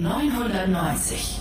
990.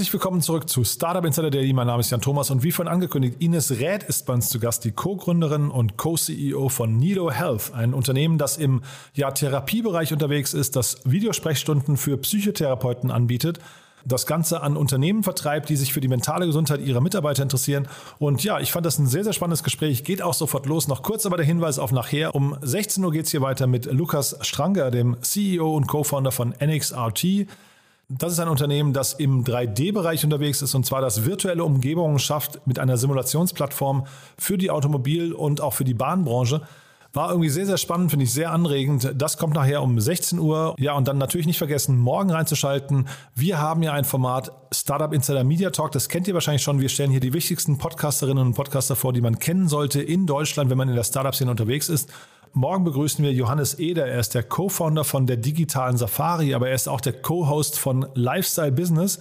Herzlich willkommen zurück zu Startup Insider Daily. Mein Name ist Jan Thomas und wie vorhin angekündigt, Ines Räth ist bei uns zu Gast, die Co-Gründerin und Co-CEO von Nido Health, ein Unternehmen, das im ja, Therapiebereich unterwegs ist, das Videosprechstunden für Psychotherapeuten anbietet das Ganze an Unternehmen vertreibt, die sich für die mentale Gesundheit ihrer Mitarbeiter interessieren. Und ja, ich fand das ein sehr, sehr spannendes Gespräch. Geht auch sofort los. Noch kurz aber der Hinweis auf nachher. Um 16 Uhr geht es hier weiter mit Lukas Stranger, dem CEO und Co-Founder von NXRT. Das ist ein Unternehmen, das im 3D-Bereich unterwegs ist und zwar das virtuelle Umgebungen schafft mit einer Simulationsplattform für die Automobil- und auch für die Bahnbranche. War irgendwie sehr, sehr spannend, finde ich sehr anregend. Das kommt nachher um 16 Uhr. Ja, und dann natürlich nicht vergessen, morgen reinzuschalten. Wir haben ja ein Format Startup Insider Media Talk. Das kennt ihr wahrscheinlich schon. Wir stellen hier die wichtigsten Podcasterinnen und Podcaster vor, die man kennen sollte in Deutschland, wenn man in der Startup-Szene unterwegs ist. Morgen begrüßen wir Johannes Eder. Er ist der Co-Founder von der digitalen Safari, aber er ist auch der Co-Host von Lifestyle Business.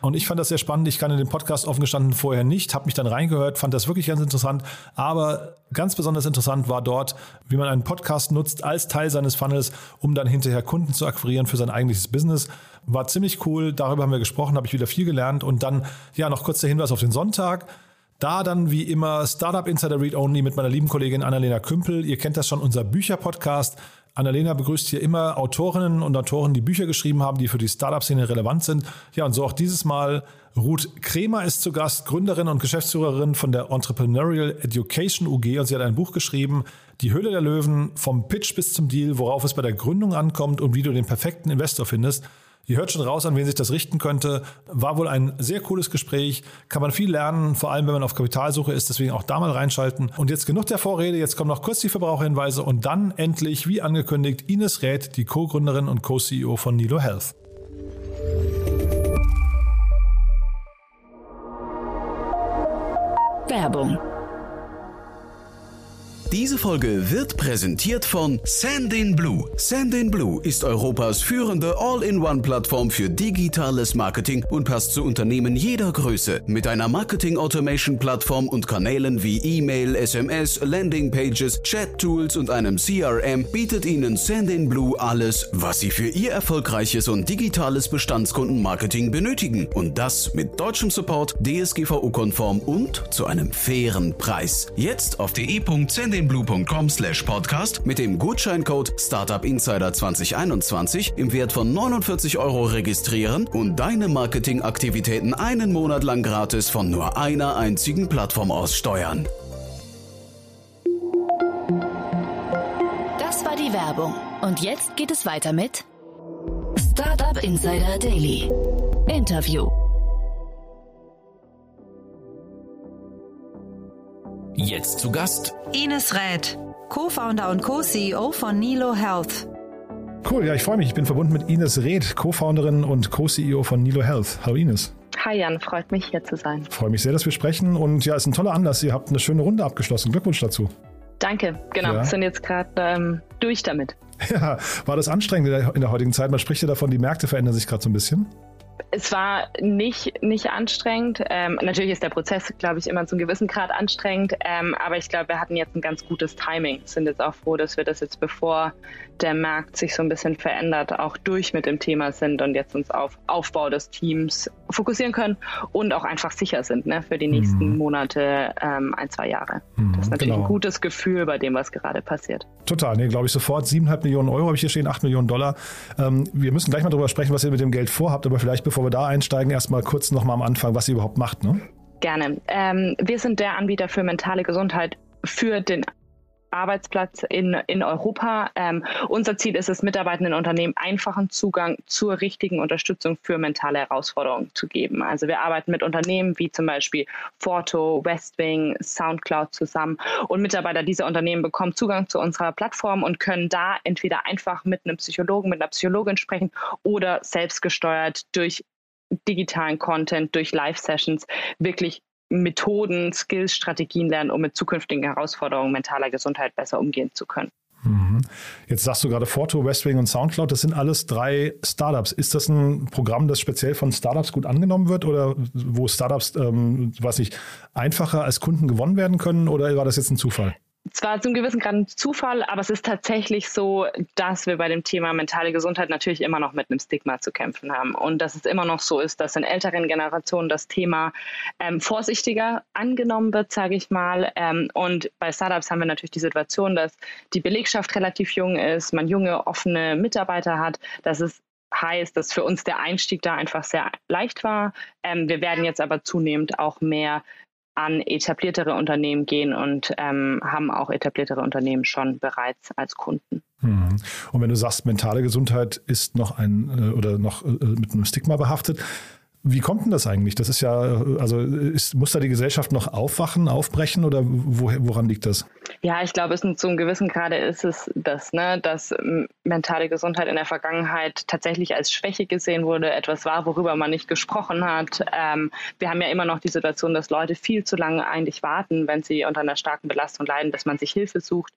Und ich fand das sehr spannend. Ich kannte den Podcast offen gestanden vorher nicht, habe mich dann reingehört, fand das wirklich ganz interessant. Aber ganz besonders interessant war dort, wie man einen Podcast nutzt als Teil seines Funnels, um dann hinterher Kunden zu akquirieren für sein eigentliches Business. War ziemlich cool. Darüber haben wir gesprochen, habe ich wieder viel gelernt. Und dann, ja, noch kurz der Hinweis auf den Sonntag. Da dann wie immer Startup Insider Read Only mit meiner lieben Kollegin Annalena Kümpel. Ihr kennt das schon, unser Bücherpodcast. Annalena begrüßt hier immer Autorinnen und Autoren, die Bücher geschrieben haben, die für die Startup-Szene relevant sind. Ja, und so auch dieses Mal. Ruth Kremer ist zu Gast, Gründerin und Geschäftsführerin von der Entrepreneurial Education UG und sie hat ein Buch geschrieben, Die Höhle der Löwen, vom Pitch bis zum Deal, worauf es bei der Gründung ankommt und wie du den perfekten Investor findest. Ihr hört schon raus, an wen sich das richten könnte. War wohl ein sehr cooles Gespräch. Kann man viel lernen, vor allem wenn man auf Kapitalsuche ist. Deswegen auch da mal reinschalten. Und jetzt genug der Vorrede. Jetzt kommen noch kurz die Verbraucherhinweise und dann endlich, wie angekündigt, Ines Räth, die Co-Gründerin und Co-CEO von Nilo Health. Werbung. Diese Folge wird präsentiert von Sandin Blue. Sandin Blue ist Europas führende All-in-One-Plattform für digitales Marketing und passt zu Unternehmen jeder Größe. Mit einer Marketing-Automation-Plattform und Kanälen wie E-Mail, SMS, Landing-Pages, Chat-Tools und einem CRM bietet Ihnen Sandin Blue alles, was Sie für Ihr erfolgreiches und digitales Bestandskundenmarketing benötigen. Und das mit deutschem Support, DSGVO-konform und zu einem fairen Preis. Jetzt auf de.sendinblue.com slash podcast mit dem Gutscheincode Startup Insider 2021 im Wert von 49 Euro registrieren und deine Marketingaktivitäten einen Monat lang gratis von nur einer einzigen Plattform aus steuern. Das war die Werbung. Und jetzt geht es weiter mit Startup Insider Daily. Interview. Jetzt zu Gast Ines Räth, Co-Founder und Co-CEO von Nilo Health. Cool, ja, ich freue mich. Ich bin verbunden mit Ines Räth, Co-Founderin und Co-CEO von Nilo Health. Hallo Ines. Hi Jan, freut mich hier zu sein. Freue mich sehr, dass wir sprechen und ja, ist ein toller Anlass. Ihr habt eine schöne Runde abgeschlossen. Glückwunsch dazu. Danke, genau. Ja. Sind jetzt gerade ähm, durch damit. Ja, war das anstrengend in der, in der heutigen Zeit? Man spricht ja davon, die Märkte verändern sich gerade so ein bisschen. Es war nicht, nicht anstrengend. Ähm, natürlich ist der Prozess, glaube ich, immer zu einem gewissen Grad anstrengend. Ähm, aber ich glaube, wir hatten jetzt ein ganz gutes Timing. Sind jetzt auch froh, dass wir das jetzt, bevor der Markt sich so ein bisschen verändert, auch durch mit dem Thema sind und jetzt uns auf Aufbau des Teams fokussieren können und auch einfach sicher sind ne, für die nächsten Mhm. Monate, ähm, ein, zwei Jahre. Mhm, das ist natürlich genau. ein gutes Gefühl bei dem, was gerade passiert. Total, nee, glaube ich sofort. 7,5 Millionen Euro habe ich hier stehen, 8 Millionen Dollar. Ähm, wir müssen gleich mal darüber sprechen, was ihr mit dem Geld vorhabt, aber vielleicht bevor wir da einsteigen, erstmal kurz nochmal am Anfang, was ihr überhaupt macht. Ne? Gerne. Ähm, wir sind der Anbieter für mentale Gesundheit für den Arbeitsplatz in, in Europa. Ähm, unser Ziel ist es, mitarbeitenden Unternehmen einfachen Zugang zur richtigen Unterstützung für mentale Herausforderungen zu geben. Also wir arbeiten mit Unternehmen wie zum Beispiel Forto, Westwing, Soundcloud zusammen und Mitarbeiter dieser Unternehmen bekommen Zugang zu unserer Plattform und können da entweder einfach mit einem Psychologen, mit einer Psychologin sprechen oder selbstgesteuert durch digitalen Content, durch Live-Sessions wirklich Methoden, Skills, Strategien lernen, um mit zukünftigen Herausforderungen mentaler Gesundheit besser umgehen zu können. Mhm. Jetzt sagst du gerade Forto, Westwing und Soundcloud, das sind alles drei Startups. Ist das ein Programm, das speziell von Startups gut angenommen wird oder wo Startups, ähm, weiß ich, einfacher als Kunden gewonnen werden können oder war das jetzt ein Zufall? Zwar zum gewissen Grad ein Zufall, aber es ist tatsächlich so, dass wir bei dem Thema mentale Gesundheit natürlich immer noch mit einem Stigma zu kämpfen haben. Und dass es immer noch so ist, dass in älteren Generationen das Thema ähm, vorsichtiger angenommen wird, sage ich mal. Ähm, und bei Startups haben wir natürlich die Situation, dass die Belegschaft relativ jung ist, man junge, offene Mitarbeiter hat, dass es heißt, dass für uns der Einstieg da einfach sehr leicht war. Ähm, wir werden jetzt aber zunehmend auch mehr an etabliertere Unternehmen gehen und ähm, haben auch etabliertere Unternehmen schon bereits als Kunden. Mhm. Und wenn du sagst, mentale Gesundheit ist noch ein äh, oder noch äh, mit einem Stigma behaftet, wie kommt denn das eigentlich? Das ist ja, also ist, muss da die Gesellschaft noch aufwachen, aufbrechen oder wo, woran liegt das? Ja, ich glaube, es ist zu einem gewissen Grade ist es das, ne, dass mentale Gesundheit in der Vergangenheit tatsächlich als Schwäche gesehen wurde, etwas war, worüber man nicht gesprochen hat. Ähm, wir haben ja immer noch die Situation, dass Leute viel zu lange eigentlich warten, wenn sie unter einer starken Belastung leiden, dass man sich Hilfe sucht.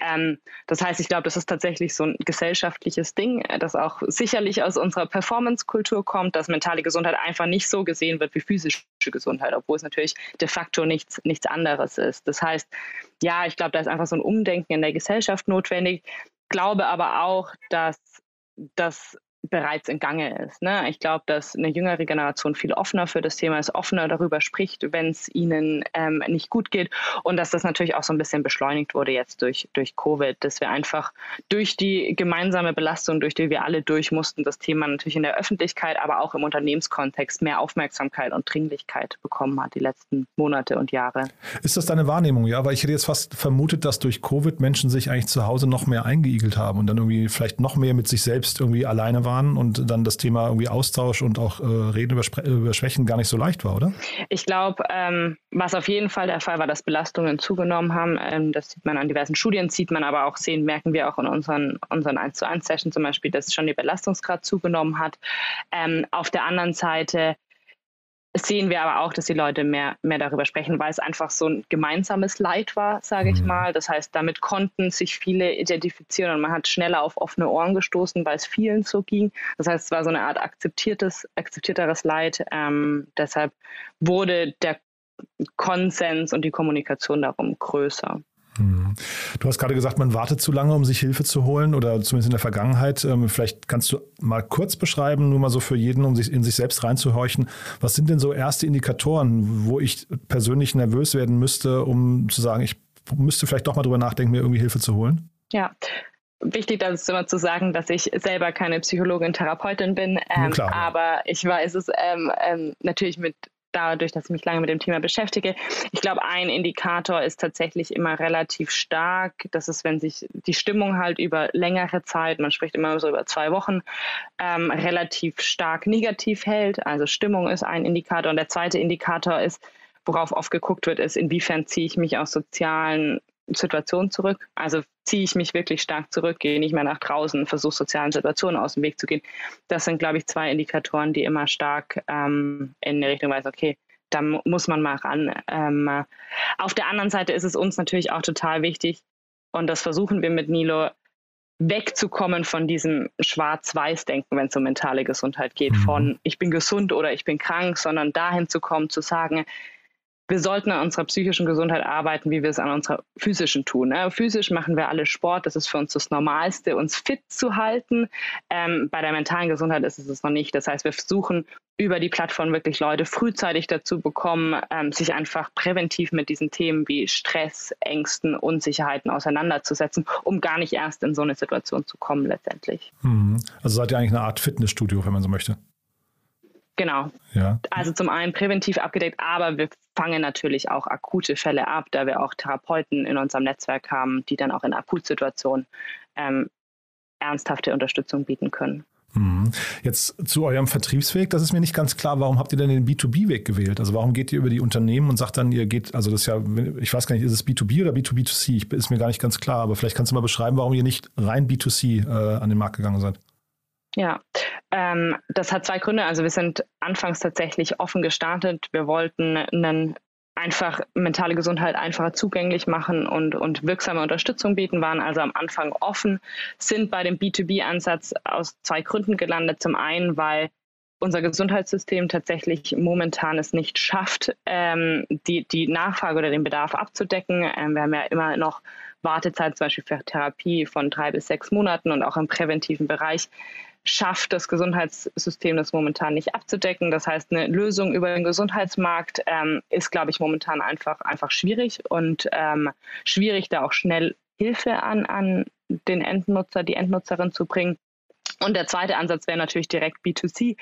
Ähm, das heißt, ich glaube, das ist tatsächlich so ein gesellschaftliches Ding, das auch sicherlich aus unserer Performance-Kultur kommt, dass mentale Gesundheit einfach nicht so gesehen wird wie physische Gesundheit, obwohl es natürlich de facto nichts, nichts anderes ist. Das heißt, ja, ich glaube, da ist einfach so ein Umdenken in der Gesellschaft notwendig. Glaube aber auch, dass das bereits in Gange ist. Ne? Ich glaube, dass eine jüngere Generation viel offener für das Thema ist, offener darüber spricht, wenn es ihnen ähm, nicht gut geht und dass das natürlich auch so ein bisschen beschleunigt wurde jetzt durch, durch Covid, dass wir einfach durch die gemeinsame Belastung, durch die wir alle durch mussten, das Thema natürlich in der Öffentlichkeit, aber auch im Unternehmenskontext mehr Aufmerksamkeit und Dringlichkeit bekommen hat die letzten Monate und Jahre. Ist das deine Wahrnehmung? Ja, weil ich hätte jetzt fast vermutet, dass durch Covid Menschen sich eigentlich zu Hause noch mehr eingeigelt haben und dann irgendwie vielleicht noch mehr mit sich selbst irgendwie alleine waren waren und dann das Thema irgendwie Austausch und auch äh, Reden über, über, Schwächen gar nicht so leicht war, oder? Ich glaube, ähm, was auf jeden Fall der Fall war, dass Belastungen zugenommen haben. Ähm, das sieht man an diversen Studien, sieht man aber auch sehen, merken wir auch in unseren, unseren 1 zu 1 Sessions zum Beispiel, dass schon der Belastungsgrad zugenommen hat. Ähm, auf der anderen Seite sehen wir aber auch, dass die Leute mehr, mehr darüber sprechen, weil es einfach so ein gemeinsames Leid war, sage ich mhm. mal. Das heißt, damit konnten sich viele identifizieren und man hat schneller auf offene Ohren gestoßen, weil es vielen so ging. Das heißt, es war so eine Art akzeptiertes, akzeptierteres Leid. Ähm, deshalb wurde der Konsens und die Kommunikation darum größer. Du hast gerade gesagt, man wartet zu lange, um sich Hilfe zu holen oder zumindest in der Vergangenheit. Ähm, vielleicht kannst du mal kurz beschreiben, nur mal so für jeden, um sich in sich selbst reinzuhorchen. Was sind denn so erste Indikatoren, wo ich persönlich nervös werden müsste, um zu sagen, ich müsste vielleicht doch mal drüber nachdenken, mir irgendwie Hilfe zu holen? Ja, wichtig das ist immer zu sagen, dass ich selber keine Psychologin, Therapeutin bin, ähm, aber ich weiß es ähm, ähm, natürlich mit dadurch, dass ich mich lange mit dem Thema beschäftige. Ich glaube, ein Indikator ist tatsächlich immer relativ stark. Das ist, wenn sich die Stimmung halt über längere Zeit, man spricht immer so über zwei Wochen, ähm, relativ stark negativ hält. Also Stimmung ist ein Indikator. Und der zweite Indikator ist, worauf oft geguckt wird, ist, inwiefern ziehe ich mich aus sozialen Situation zurück. Also ziehe ich mich wirklich stark zurück, gehe nicht mehr nach draußen, versuche sozialen Situationen aus dem Weg zu gehen. Das sind, glaube ich, zwei Indikatoren, die immer stark ähm, in die Richtung weisen, okay, da muss man mal ran. Ähm, auf der anderen Seite ist es uns natürlich auch total wichtig, und das versuchen wir mit Nilo, wegzukommen von diesem Schwarz-Weiß-Denken, wenn es um mentale Gesundheit geht, mhm. von ich bin gesund oder ich bin krank, sondern dahin zu kommen, zu sagen, wir sollten an unserer psychischen Gesundheit arbeiten, wie wir es an unserer physischen tun. Ne? Physisch machen wir alle Sport, das ist für uns das Normalste, uns fit zu halten. Ähm, bei der mentalen Gesundheit ist es es noch nicht. Das heißt, wir versuchen über die Plattform wirklich Leute frühzeitig dazu bekommen, ähm, sich einfach präventiv mit diesen Themen wie Stress, Ängsten, Unsicherheiten auseinanderzusetzen, um gar nicht erst in so eine Situation zu kommen letztendlich. Mhm. Also seid ihr eigentlich eine Art Fitnessstudio, wenn man so möchte? Genau. Ja. Also zum einen präventiv abgedeckt, aber wir fangen natürlich auch akute Fälle ab, da wir auch Therapeuten in unserem Netzwerk haben, die dann auch in Akutsituationen ähm, ernsthafte Unterstützung bieten können. Mhm. Jetzt zu eurem Vertriebsweg, das ist mir nicht ganz klar. Warum habt ihr denn den B2B-Weg gewählt? Also warum geht ihr über die Unternehmen und sagt dann, ihr geht, also das ist ja, ich weiß gar nicht, ist es B2B oder B2B2C? Ich, ist mir gar nicht ganz klar, aber vielleicht kannst du mal beschreiben, warum ihr nicht rein B2C äh, an den Markt gegangen seid. Ja, ähm, das hat zwei Gründe. Also wir sind anfangs tatsächlich offen gestartet. Wir wollten einen einfach mentale Gesundheit einfacher zugänglich machen und, und wirksame Unterstützung bieten, waren also am Anfang offen, sind bei dem B2B-Ansatz aus zwei Gründen gelandet. Zum einen, weil unser Gesundheitssystem tatsächlich momentan es nicht schafft, ähm, die, die Nachfrage oder den Bedarf abzudecken. Ähm, wir haben ja immer noch Wartezeit zum Beispiel für Therapie von drei bis sechs Monaten und auch im präventiven Bereich schafft das Gesundheitssystem das momentan nicht abzudecken. Das heißt, eine Lösung über den Gesundheitsmarkt ähm, ist, glaube ich, momentan einfach, einfach schwierig und ähm, schwierig, da auch schnell Hilfe an, an den Endnutzer, die Endnutzerin zu bringen. Und der zweite Ansatz wäre natürlich direkt B2C.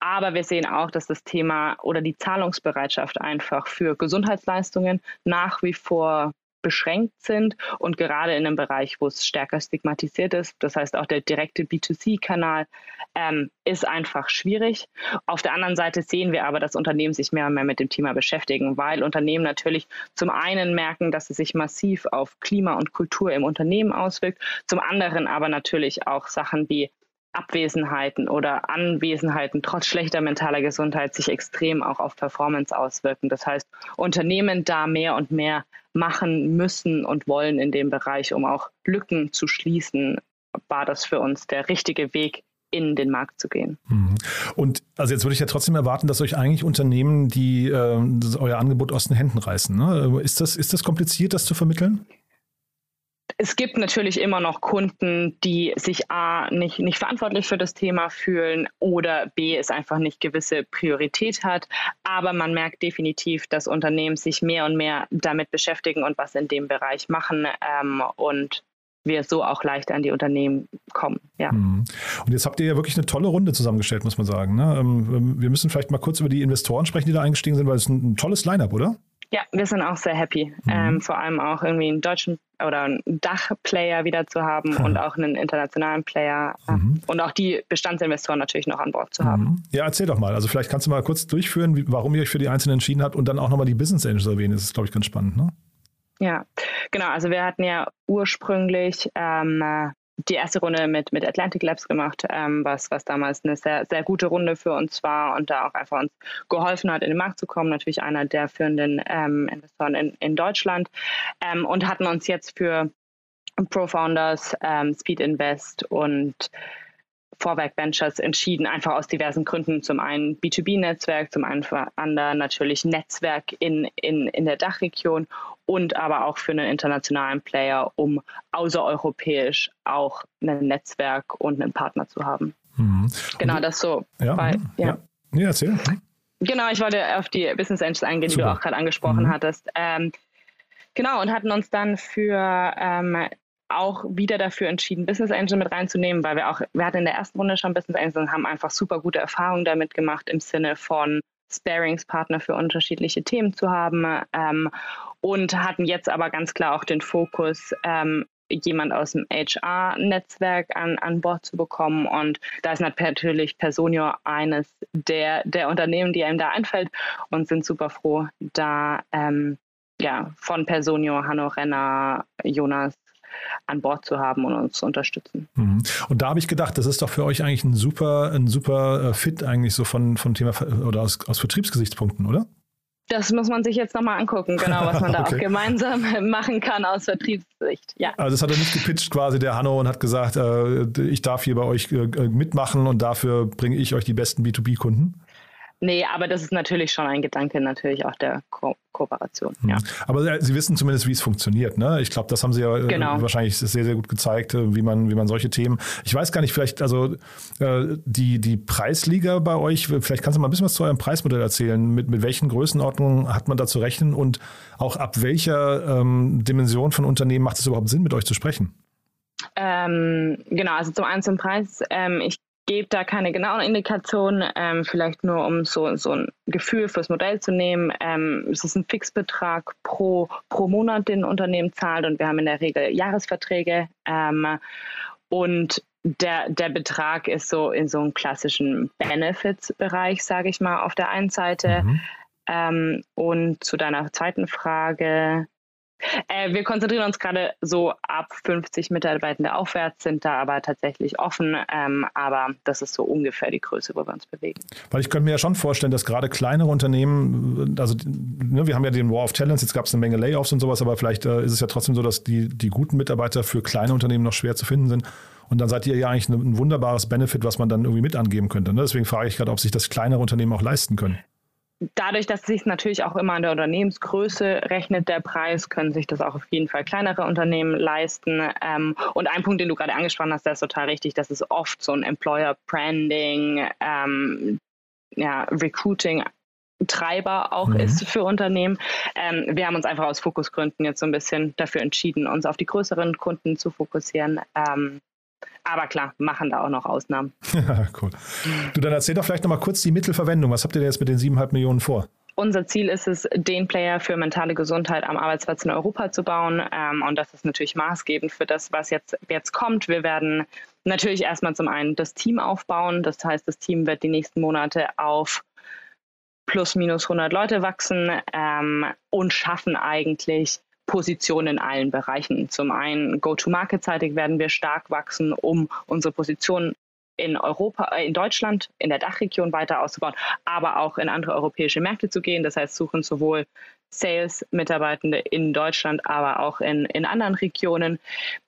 Aber wir sehen auch, dass das Thema oder die Zahlungsbereitschaft einfach für Gesundheitsleistungen nach wie vor beschränkt sind und gerade in einem Bereich, wo es stärker stigmatisiert ist, das heißt auch der direkte B2C-Kanal, ähm, ist einfach schwierig. Auf der anderen Seite sehen wir aber, dass Unternehmen sich mehr und mehr mit dem Thema beschäftigen, weil Unternehmen natürlich zum einen merken, dass es sich massiv auf Klima und Kultur im Unternehmen auswirkt, zum anderen aber natürlich auch Sachen wie Abwesenheiten oder Anwesenheiten trotz schlechter mentaler Gesundheit sich extrem auch auf Performance auswirken. Das heißt, Unternehmen da mehr und mehr machen müssen und wollen in dem Bereich, um auch Lücken zu schließen, war das für uns der richtige Weg, in den Markt zu gehen. Mhm. Und also jetzt würde ich ja trotzdem erwarten, dass euch eigentlich Unternehmen, die äh, euer Angebot aus den Händen reißen. Ne? Ist, das, ist das kompliziert, das zu vermitteln? Es gibt natürlich immer noch Kunden, die sich A nicht, nicht verantwortlich für das Thema fühlen oder B es einfach nicht gewisse Priorität hat. Aber man merkt definitiv, dass Unternehmen sich mehr und mehr damit beschäftigen und was in dem Bereich machen ähm, und wir so auch leichter an die Unternehmen kommen. Ja. Mhm. Und jetzt habt ihr ja wirklich eine tolle Runde zusammengestellt, muss man sagen. Ne? Ähm, wir müssen vielleicht mal kurz über die Investoren sprechen, die da eingestiegen sind, weil es ein, ein tolles Line-up, oder? Ja, wir sind auch sehr happy. Mhm. Ähm, vor allem auch irgendwie einen deutschen oder einen Dach-Player wieder zu haben und auch einen internationalen Player äh, mhm. und auch die Bestandsinvestoren natürlich noch an Bord zu haben. Mhm. Ja, erzähl doch mal. Also vielleicht kannst du mal kurz durchführen, wie, warum ihr euch für die einzelnen entschieden habt und dann auch nochmal die Business Angels erwähnen. Das ist, glaube ich, ganz spannend, ne? Ja, genau. Also wir hatten ja ursprünglich ähm, die erste Runde mit, mit Atlantic Labs gemacht, ähm, was, was damals eine sehr, sehr gute Runde für uns war und da auch einfach uns geholfen hat, in den Markt zu kommen. Natürlich einer der führenden ähm, Investoren in, in Deutschland ähm, und hatten uns jetzt für Pro-Founders, ähm, Speed Invest und Vorwerk Ventures entschieden, einfach aus diversen Gründen. Zum einen B2B-Netzwerk, zum anderen natürlich Netzwerk in, in, in der Dachregion und aber auch für einen internationalen Player, um außereuropäisch auch ein Netzwerk und einen Partner zu haben. Mhm. Genau, das so. Ja, bei, mhm. ja. ja. ja erzähl. Genau, ich wollte auf die Business Angels eingehen, Super. die du auch gerade angesprochen mhm. hattest. Ähm, genau, und hatten uns dann für ähm, auch wieder dafür entschieden, Business Angel mit reinzunehmen, weil wir auch, wir hatten in der ersten Runde schon Business Angel und haben einfach super gute Erfahrungen damit gemacht im Sinne von Sparingspartner für unterschiedliche Themen zu haben ähm, und hatten jetzt aber ganz klar auch den Fokus, ähm, jemand aus dem HR-Netzwerk an, an Bord zu bekommen. Und da ist natürlich Personio eines der, der Unternehmen, die einem da einfällt und sind super froh, da ähm, ja, von Personio, Hanno Renner, Jonas an Bord zu haben und uns zu unterstützen. Mhm. Und da habe ich gedacht, das ist doch für euch eigentlich ein super, ein super äh, Fit eigentlich so von, von Thema oder aus, aus Vertriebsgesichtspunkten, oder? Das muss man sich jetzt nochmal angucken, genau, was man da okay. auch gemeinsam machen kann aus Vertriebssicht. Ja. Also das hat er nicht gepitcht quasi, der Hanno, und hat gesagt, äh, ich darf hier bei euch äh, mitmachen und dafür bringe ich euch die besten B2B-Kunden. Nee, aber das ist natürlich schon ein Gedanke natürlich auch der Ko Kooperation. Ja. Aber Sie wissen zumindest, wie es funktioniert. Ne? Ich glaube, das haben Sie ja äh, genau. wahrscheinlich sehr, sehr gut gezeigt, äh, wie man, wie man solche Themen. Ich weiß gar nicht, vielleicht, also äh, die, die Preisliga bei euch, vielleicht kannst du mal ein bisschen was zu eurem Preismodell erzählen. Mit, mit welchen Größenordnungen hat man da zu rechnen und auch ab welcher ähm, Dimension von Unternehmen macht es überhaupt Sinn, mit euch zu sprechen? Ähm, genau, also zum einen zum Preis. Ähm, ich gebe da keine genauen Indikationen, ähm, vielleicht nur um so, so ein Gefühl fürs Modell zu nehmen. Ähm, es ist ein Fixbetrag pro, pro Monat, den ein Unternehmen zahlt und wir haben in der Regel Jahresverträge. Ähm, und der, der Betrag ist so in so einem klassischen Benefits-Bereich, sage ich mal, auf der einen Seite. Mhm. Ähm, und zu deiner zweiten Frage, Äh, wir konzentrieren uns gerade so ab 50 Mitarbeitende aufwärts, sind da aber tatsächlich offen. Ähm, aber das ist so ungefähr die Größe, wo wir uns bewegen. Weil ich könnte mir ja schon vorstellen, dass gerade kleinere Unternehmen, also ne, wir haben ja den War of Talents, jetzt gab es eine Menge Layoffs und sowas, aber vielleicht äh, ist es ja trotzdem so, dass die, die guten Mitarbeiter für kleine Unternehmen noch schwer zu finden sind. Und dann seid ihr ja eigentlich ein, ein wunderbares Benefit, was man dann irgendwie mit angeben könnte. Ne? Deswegen frage ich gerade, ob sich das kleinere Unternehmen auch leisten können dadurch, dass es sich natürlich auch immer an der Unternehmensgröße rechnet, der Preis, können sich das auch auf jeden Fall kleinere Unternehmen leisten. Ähm, und ein Punkt, den du gerade angesprochen hast, der ist total richtig, dass es oft so ein Employer Branding, ähm, ja, Recruiting Treiber auch mhm. ist für Unternehmen. Ähm, wir haben uns einfach aus Fokusgründen jetzt so ein bisschen dafür entschieden, uns auf die größeren Kunden zu fokussieren. Ähm, aber klar, machen da auch noch Ausnahmen. cool. Du, dann erzähl doch vielleicht nochmal kurz die Mittelverwendung. Was habt ihr denn jetzt mit den 7,5 Millionen vor? Unser Ziel ist es, den Player für mentale Gesundheit am Arbeitsplatz in Europa zu bauen. Ähm, und das ist natürlich maßgebend für das, was jetzt, jetzt kommt. Wir werden natürlich erstmal zum einen das Team aufbauen. Das heißt, das Team wird die nächsten Monate auf plus minus 100 Leute wachsen ähm, und schaffen eigentlich Position in allen Bereichen. Zum einen Go-to-Market-seitig werden wir stark wachsen, um unsere Position in Europa, äh, in Deutschland, in der Dachregion weiter auszubauen, aber auch in andere europäische Märkte zu gehen. Das heißt, suchen sowohl Sales-Mitarbeitende in Deutschland, aber auch in, in anderen Regionen,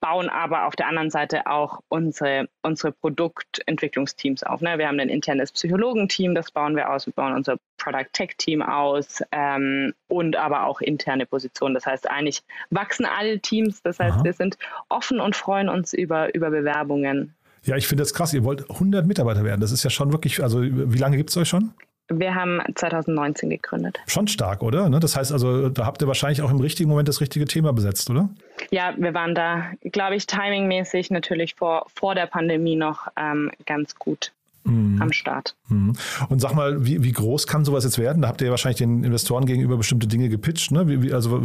bauen aber auf der anderen Seite auch unsere, unsere Produktentwicklungsteams auf. Ne? Wir haben ein internes Psychologenteam, das bauen wir aus, wir bauen unser Product Tech Team aus ähm, und aber auch interne Positionen. Das heißt, eigentlich wachsen alle Teams. Das heißt, Aha. wir sind offen und freuen uns über, über Bewerbungen. Ja, ich finde das krass. Ihr wollt 100 Mitarbeiter werden. Das ist ja schon wirklich, also wie lange gibt es euch schon? Wir haben 2019 gegründet. Schon stark, oder? Ne, das heißt also, da habt ihr wahrscheinlich auch im richtigen Moment das richtige Thema besetzt, oder? Ja, wir waren da, glaube ich, timingmäßig natürlich vor, vor der Pandemie noch ähm, ganz gut mhm. am Start. Mhm. Und sag mal, wie, wie groß kann sowas jetzt werden? Da habt ihr ja wahrscheinlich den Investoren gegenüber bestimmte Dinge gepitcht. Ne? Wie, wie, also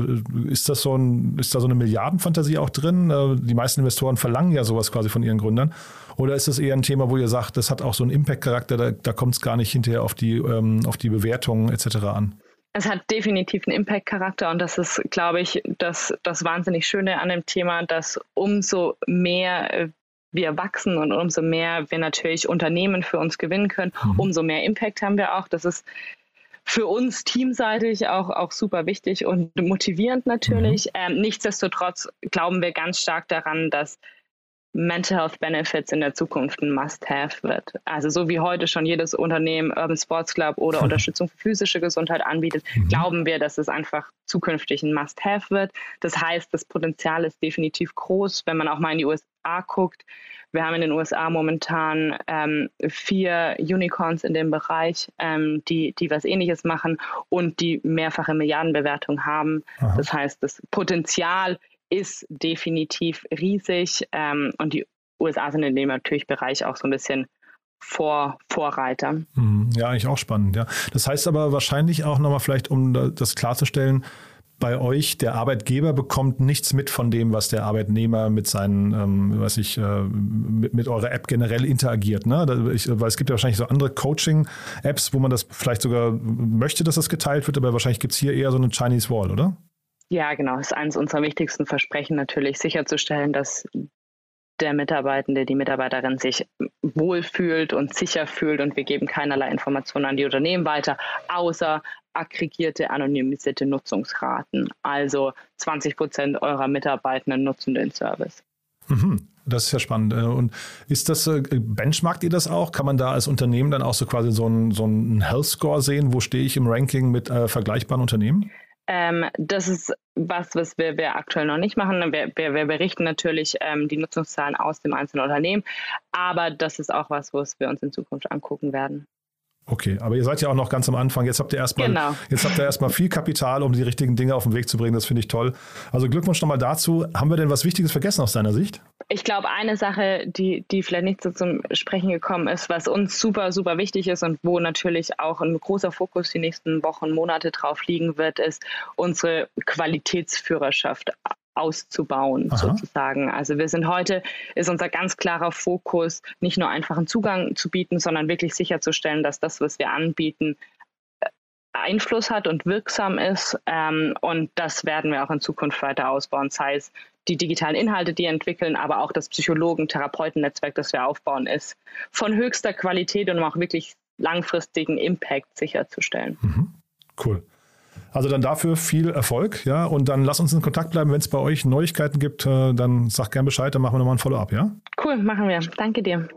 ist das so ein, ist da so eine Milliardenfantasie auch drin? Äh, die meisten Investoren verlangen ja sowas quasi von ihren Gründern. Oder ist es eher ein Thema, wo ihr sagt, das hat auch so einen Impact-Charakter, da, da kommt es gar nicht hinterher auf die, ähm, auf die Bewertungen etc. an? Es hat definitiv einen Impact-Charakter und das ist, glaube ich, das, das wahnsinnig Schöne an dem Thema, dass umso mehr äh, wir wachsen und umso mehr wir natürlich Unternehmen für uns gewinnen können, mhm. umso mehr Impact haben wir auch. Das ist für uns teamseitig auch, auch super wichtig und motivierend natürlich. Mhm. Ähm, nichtsdestotrotz glauben wir ganz stark daran, dass Mental Health Benefits in der Zukunft ein Must-Have wird. Also so wie heute schon jedes Unternehmen Urban Sports Club oder Unterstützung für physische Gesundheit anbietet, mhm. glauben wir, dass es einfach zukünftig ein Must-Have wird. Das heißt, das Potenzial ist definitiv groß, wenn man auch mal in die USA guckt. Wir haben in den USA momentan ähm, vier Unicorns in dem Bereich, ähm, die, die was ähnliches machen und die mehrfache Milliardenbewertung haben. Aha. Das heißt, das Potenzial ist definitiv riesig ähm, und die USA sind in dem natürlich Bereich auch so ein bisschen vor, Vorreiter. Mhm. Ja, eigentlich auch spannend, ja. Das heißt aber wahrscheinlich auch nochmal vielleicht, um das klarzustellen, bei euch, der Arbeitgeber bekommt nichts mit von dem, was der Arbeitnehmer mit seinen, ähm, weiß ich, äh, mit, mit, eurer App generell interagiert. Ne? Ich, weil es gibt ja wahrscheinlich so andere Coaching-Apps, wo man das vielleicht sogar möchte, dass das geteilt wird, aber wahrscheinlich gibt es hier eher so eine Chinese Wall, oder? Ja, genau. Das ist eines unserer wichtigsten Versprechen natürlich, sicherzustellen, dass der Mitarbeitende, die Mitarbeiterin sich wohlfühlt und sicher fühlt und wir geben keinerlei Informationen an die Unternehmen weiter, außer aggregierte, anonymisierte Nutzungsraten. Also 20 Prozent eurer Mitarbeitenden nutzen den Service. Mhm. Das ist ja spannend. Äh, und ist das, äh, benchmarkt ihr das auch? Kann man da als Unternehmen dann auch so quasi so einen, so einen Health Score sehen? Wo stehe ich im Ranking mit äh, vergleichbaren Unternehmen? Ähm, das ist was, was wir, wir, aktuell noch nicht machen. Wir, wir, wir berichten natürlich ähm, die Nutzungszahlen aus dem einzelnen Unternehmen, aber das ist auch was, was wir uns in Zukunft angucken werden. Okay, aber ihr seid ja auch noch ganz am Anfang. Jetzt habt ihr erstmal, genau. jetzt habt ihr erstmal viel Kapital, um die richtigen Dinge auf den Weg zu bringen. Das finde ich toll. Also Glückwunsch nochmal dazu. Haben wir denn was Wichtiges vergessen aus deiner Sicht? Ich glaube, eine Sache, die, die vielleicht nicht so zum Sprechen gekommen ist, was uns super, super wichtig ist und wo natürlich auch ein großer Fokus die nächsten Wochen, Monate drauf liegen wird, ist unsere Qualitätsführerschaft auszubauen, Aha. sozusagen. Also wir sind heute, ist unser ganz klarer Fokus, nicht nur einfachen Zugang zu bieten, sondern wirklich sicherzustellen, dass das, was wir anbieten, Einfluss hat und wirksam ist. Ähm, und das werden wir auch in Zukunft weiter ausbauen, sei es die digitalen Inhalte, die entwickeln, aber auch das Psychologen-Therapeuten-Netzwerk, das wir aufbauen, ist von höchster Qualität und um auch wirklich langfristigen Impact sicherzustellen. Mhm. Cool. Also dann dafür viel Erfolg, ja. Und dann lass uns in Kontakt bleiben. Wenn es bei euch Neuigkeiten gibt, äh, dann sag gern Bescheid, dann machen wir nochmal ein Follow-up, ja? Cool, machen wir. Danke dir.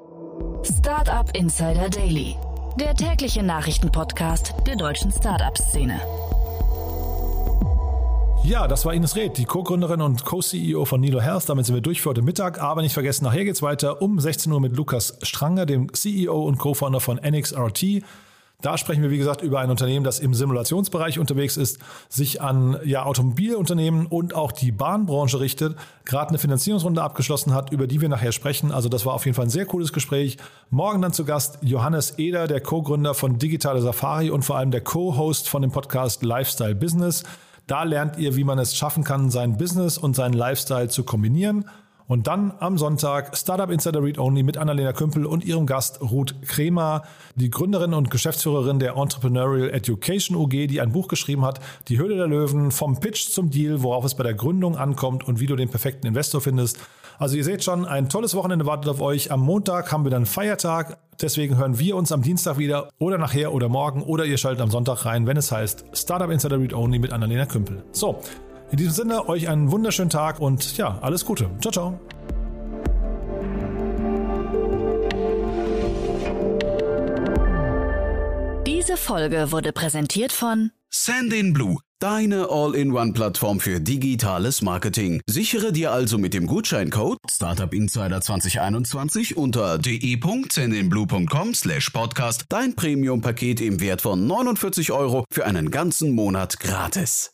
Startup Insider Daily, der tägliche Nachrichtenpodcast der deutschen Startup-Szene. Ja, das war Ines Reth, die Co-Gründerin und Co-CEO von Nilo Health. Damit sind wir durch für heute Mittag. Aber nicht vergessen, nachher geht es weiter um 16 Uhr mit Lukas Stranger, dem CEO und Co-Founder von NXRT. Da sprechen wir, wie gesagt, über ein Unternehmen, das im Simulationsbereich unterwegs ist, sich an ja, Automobilunternehmen und auch die Bahnbranche richtet, gerade eine Finanzierungsrunde abgeschlossen hat, über die wir nachher sprechen. Also das war auf jeden Fall ein sehr cooles Gespräch. Morgen dann zu Gast Johannes Eder, der Co-Gründer von Digitale Safari und vor allem der Co-Host von dem Podcast Lifestyle Business. Da lernt ihr, wie man es schaffen kann, sein Business und seinen Lifestyle zu kombinieren. Und dann am Sonntag Startup Insider Read Only mit Annalena Kümpel und ihrem Gast Ruth Kremer, die Gründerin und Geschäftsführerin der Entrepreneurial Education UG, die ein Buch geschrieben hat, Die Höhle der Löwen, vom Pitch zum Deal, worauf es bei der Gründung ankommt und wie du den perfekten Investor findest. Also ihr seht schon, ein tolles Wochenende wartet auf euch. Am Montag haben wir dann Feiertag. Deswegen hören wir uns am Dienstag wieder oder nachher oder morgen oder ihr schaltet am Sonntag rein, wenn es heißt Startup Insider Read Only mit Annalena Kümpel. So, in diesem Sinne, euch einen wunderschönen Tag und ja, alles Gute. Ciao, ciao. Diese Folge wurde präsentiert von Sandin Blue, deine All-in-One-Plattform für digitales Marketing. Sichere dir also mit dem Gutscheincode Startup Insider 2021 unter de.sendinblue.com slash podcast dein Premium-Paket im Wert von 49 Euro für einen ganzen Monat gratis.